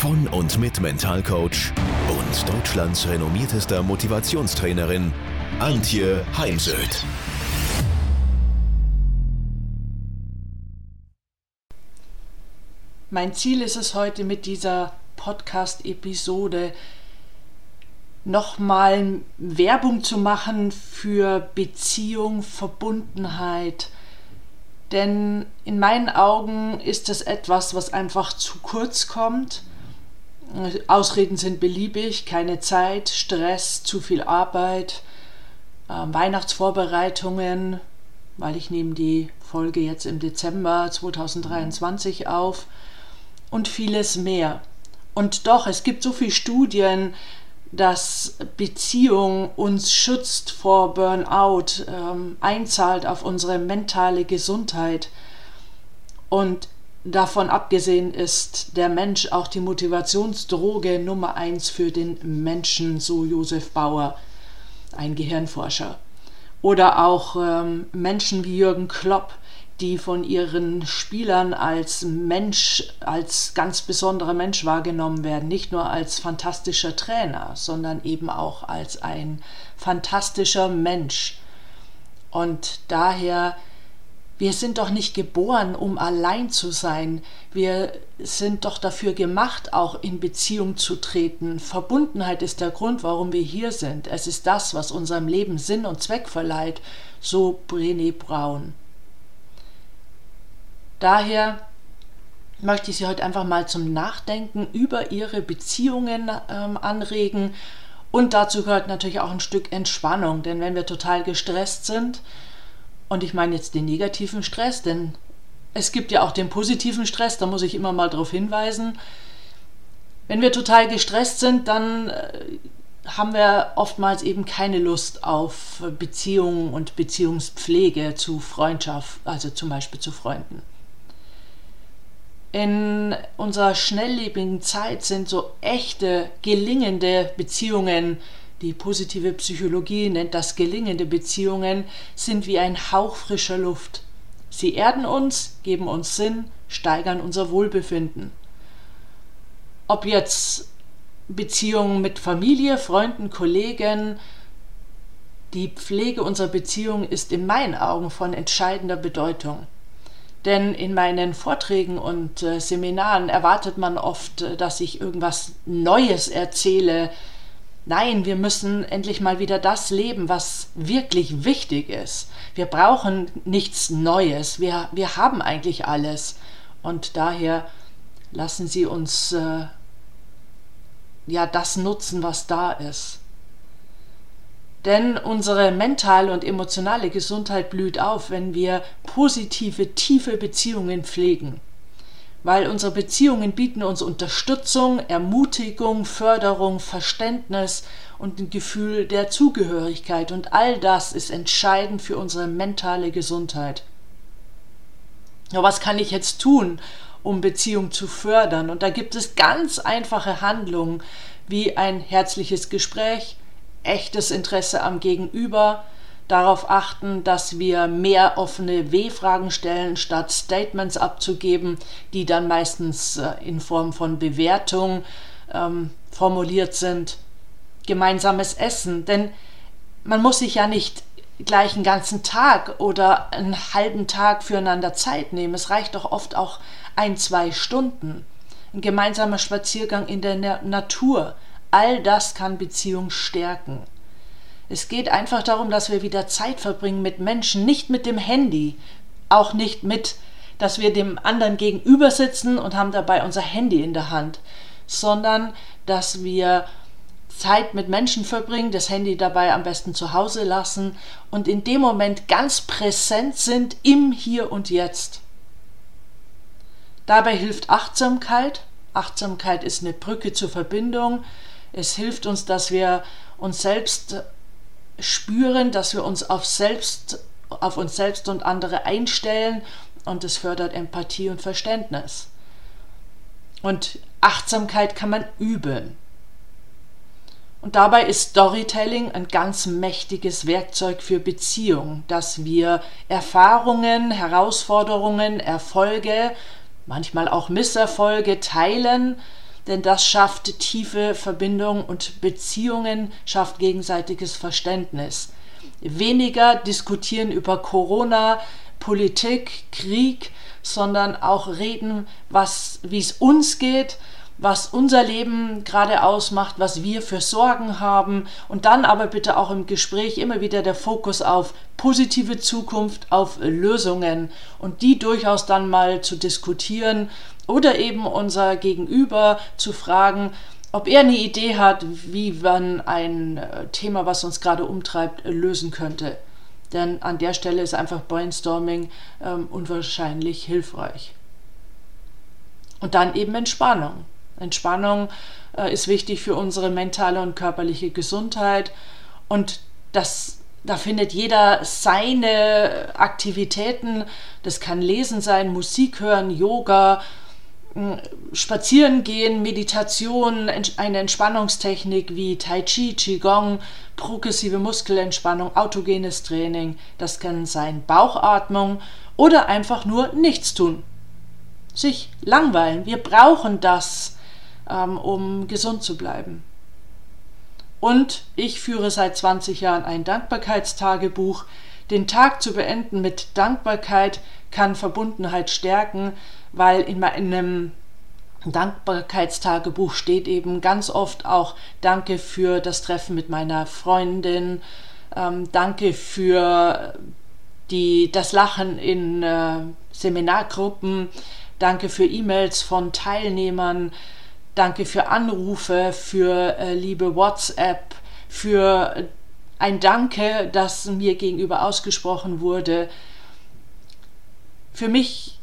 von und mit Mentalcoach und Deutschlands renommiertester Motivationstrainerin Antje Heimsöth. Mein Ziel ist es heute mit dieser Podcast-Episode nochmal Werbung zu machen für Beziehung, Verbundenheit. Denn in meinen Augen ist es etwas, was einfach zu kurz kommt Ausreden sind beliebig, keine Zeit, Stress, zu viel Arbeit, äh, Weihnachtsvorbereitungen, weil ich nehme die Folge jetzt im Dezember 2023 auf und vieles mehr. Und doch, es gibt so viele Studien, dass Beziehung uns schützt vor Burnout, ähm, einzahlt auf unsere mentale Gesundheit. Und Davon abgesehen ist der Mensch auch die Motivationsdroge Nummer eins für den Menschen, so Josef Bauer, ein Gehirnforscher. Oder auch ähm, Menschen wie Jürgen Klopp, die von ihren Spielern als Mensch, als ganz besonderer Mensch wahrgenommen werden, nicht nur als fantastischer Trainer, sondern eben auch als ein fantastischer Mensch. Und daher wir sind doch nicht geboren, um allein zu sein. Wir sind doch dafür gemacht, auch in Beziehung zu treten. Verbundenheit ist der Grund, warum wir hier sind. Es ist das, was unserem Leben Sinn und Zweck verleiht, so Brené Brown. Daher möchte ich Sie heute einfach mal zum Nachdenken über Ihre Beziehungen ähm, anregen. Und dazu gehört natürlich auch ein Stück Entspannung, denn wenn wir total gestresst sind, und ich meine jetzt den negativen Stress, denn es gibt ja auch den positiven Stress, da muss ich immer mal darauf hinweisen. Wenn wir total gestresst sind, dann äh, haben wir oftmals eben keine Lust auf Beziehungen und Beziehungspflege zu Freundschaft, also zum Beispiel zu Freunden. In unserer schnelllebigen Zeit sind so echte, gelingende Beziehungen die positive Psychologie nennt das gelingende Beziehungen, sind wie ein Hauch frischer Luft. Sie erden uns, geben uns Sinn, steigern unser Wohlbefinden. Ob jetzt Beziehungen mit Familie, Freunden, Kollegen, die Pflege unserer Beziehung ist in meinen Augen von entscheidender Bedeutung. Denn in meinen Vorträgen und äh, Seminaren erwartet man oft, äh, dass ich irgendwas Neues erzähle, Nein, wir müssen endlich mal wieder das leben, was wirklich wichtig ist. Wir brauchen nichts Neues. Wir, wir haben eigentlich alles. Und daher lassen Sie uns äh, ja das nutzen, was da ist. Denn unsere mentale und emotionale Gesundheit blüht auf, wenn wir positive, tiefe Beziehungen pflegen weil unsere Beziehungen bieten uns Unterstützung, Ermutigung, Förderung, Verständnis und ein Gefühl der Zugehörigkeit und all das ist entscheidend für unsere mentale Gesundheit. Ja, was kann ich jetzt tun, um Beziehung zu fördern? Und da gibt es ganz einfache Handlungen wie ein herzliches Gespräch, echtes Interesse am Gegenüber, darauf achten, dass wir mehr offene W-Fragen stellen, statt Statements abzugeben, die dann meistens äh, in Form von Bewertung ähm, formuliert sind. Gemeinsames Essen, denn man muss sich ja nicht gleich einen ganzen Tag oder einen halben Tag füreinander Zeit nehmen. Es reicht doch oft auch ein, zwei Stunden. Ein gemeinsamer Spaziergang in der Natur. All das kann Beziehung stärken. Es geht einfach darum, dass wir wieder Zeit verbringen mit Menschen, nicht mit dem Handy, auch nicht mit, dass wir dem anderen gegenüber sitzen und haben dabei unser Handy in der Hand, sondern dass wir Zeit mit Menschen verbringen, das Handy dabei am besten zu Hause lassen und in dem Moment ganz präsent sind im Hier und Jetzt. Dabei hilft Achtsamkeit. Achtsamkeit ist eine Brücke zur Verbindung. Es hilft uns, dass wir uns selbst spüren, dass wir uns auf, selbst, auf uns selbst und andere einstellen und es fördert Empathie und Verständnis. Und Achtsamkeit kann man üben. Und dabei ist Storytelling ein ganz mächtiges Werkzeug für Beziehung, dass wir Erfahrungen, Herausforderungen, Erfolge, manchmal auch Misserfolge teilen, denn das schafft tiefe Verbindung und Beziehungen, schafft gegenseitiges Verständnis. Weniger diskutieren über Corona, Politik, Krieg, sondern auch reden, was, wie es uns geht, was unser Leben gerade ausmacht, was wir für Sorgen haben und dann aber bitte auch im Gespräch immer wieder der Fokus auf positive Zukunft, auf Lösungen und die durchaus dann mal zu diskutieren oder eben unser Gegenüber zu fragen, ob er eine Idee hat, wie man ein äh, Thema, was uns gerade umtreibt, lösen könnte. Denn an der Stelle ist einfach Brainstorming ähm, unwahrscheinlich hilfreich. Und dann eben Entspannung. Entspannung äh, ist wichtig für unsere mentale und körperliche Gesundheit und das da findet jeder seine Aktivitäten. Das kann Lesen sein, Musik hören, Yoga, Spazieren gehen, Meditation, eine Entspannungstechnik wie Tai Chi, Qigong, progressive Muskelentspannung, autogenes Training. Das kann sein Bauchatmung oder einfach nur nichts tun. Sich langweilen. Wir brauchen das ähm, um gesund zu bleiben. Und ich führe seit 20 Jahren ein Dankbarkeitstagebuch. Den Tag zu beenden mit Dankbarkeit kann Verbundenheit stärken, weil in meinem Dankbarkeitstagebuch steht eben ganz oft auch Danke für das Treffen mit meiner Freundin, ähm, Danke für die, das Lachen in äh, Seminargruppen, Danke für E-Mails von Teilnehmern, Danke für Anrufe, für äh, liebe WhatsApp, für ein Danke, das mir gegenüber ausgesprochen wurde. Für mich,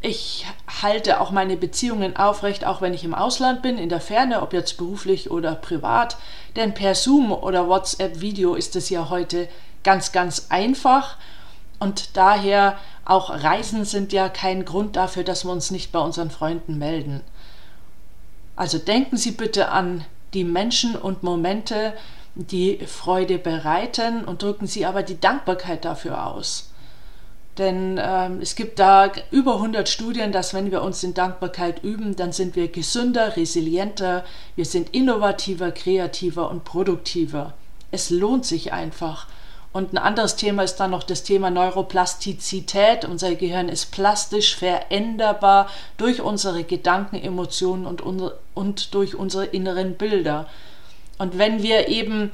ich halte auch meine Beziehungen aufrecht, auch wenn ich im Ausland bin, in der Ferne, ob jetzt beruflich oder privat. Denn per Zoom oder WhatsApp-Video ist es ja heute ganz, ganz einfach. Und daher auch Reisen sind ja kein Grund dafür, dass wir uns nicht bei unseren Freunden melden. Also denken Sie bitte an die Menschen und Momente, die Freude bereiten und drücken Sie aber die Dankbarkeit dafür aus. Denn ähm, es gibt da über 100 Studien, dass wenn wir uns in Dankbarkeit üben, dann sind wir gesünder, resilienter, wir sind innovativer, kreativer und produktiver. Es lohnt sich einfach. Und ein anderes Thema ist dann noch das Thema Neuroplastizität. Unser Gehirn ist plastisch veränderbar durch unsere Gedanken, Emotionen und, und durch unsere inneren Bilder. Und wenn wir eben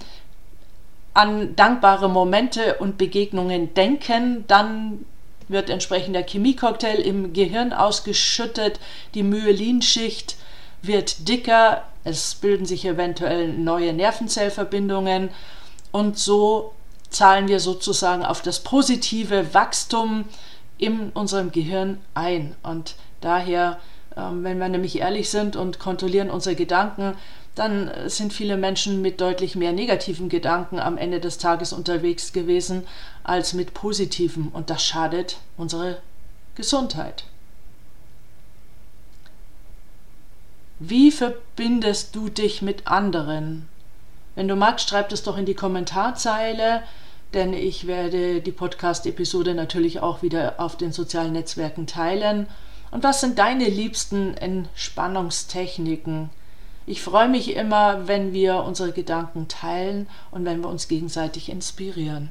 an dankbare Momente und Begegnungen denken, dann wird entsprechend der Chemiecocktail im Gehirn ausgeschüttet, die Myelinschicht wird dicker, es bilden sich eventuell neue Nervenzellverbindungen und so zahlen wir sozusagen auf das positive Wachstum in unserem Gehirn ein. Und daher, ähm, wenn wir nämlich ehrlich sind und kontrollieren unsere Gedanken, dann sind viele Menschen mit deutlich mehr negativen Gedanken am Ende des Tages unterwegs gewesen als mit positiven. Und das schadet unsere Gesundheit. Wie verbindest du dich mit anderen? Wenn du magst, schreib es doch in die Kommentarzeile denn ich werde die Podcast-Episode natürlich auch wieder auf den sozialen Netzwerken teilen. Und was sind deine liebsten Entspannungstechniken? Ich freue mich immer, wenn wir unsere Gedanken teilen und wenn wir uns gegenseitig inspirieren.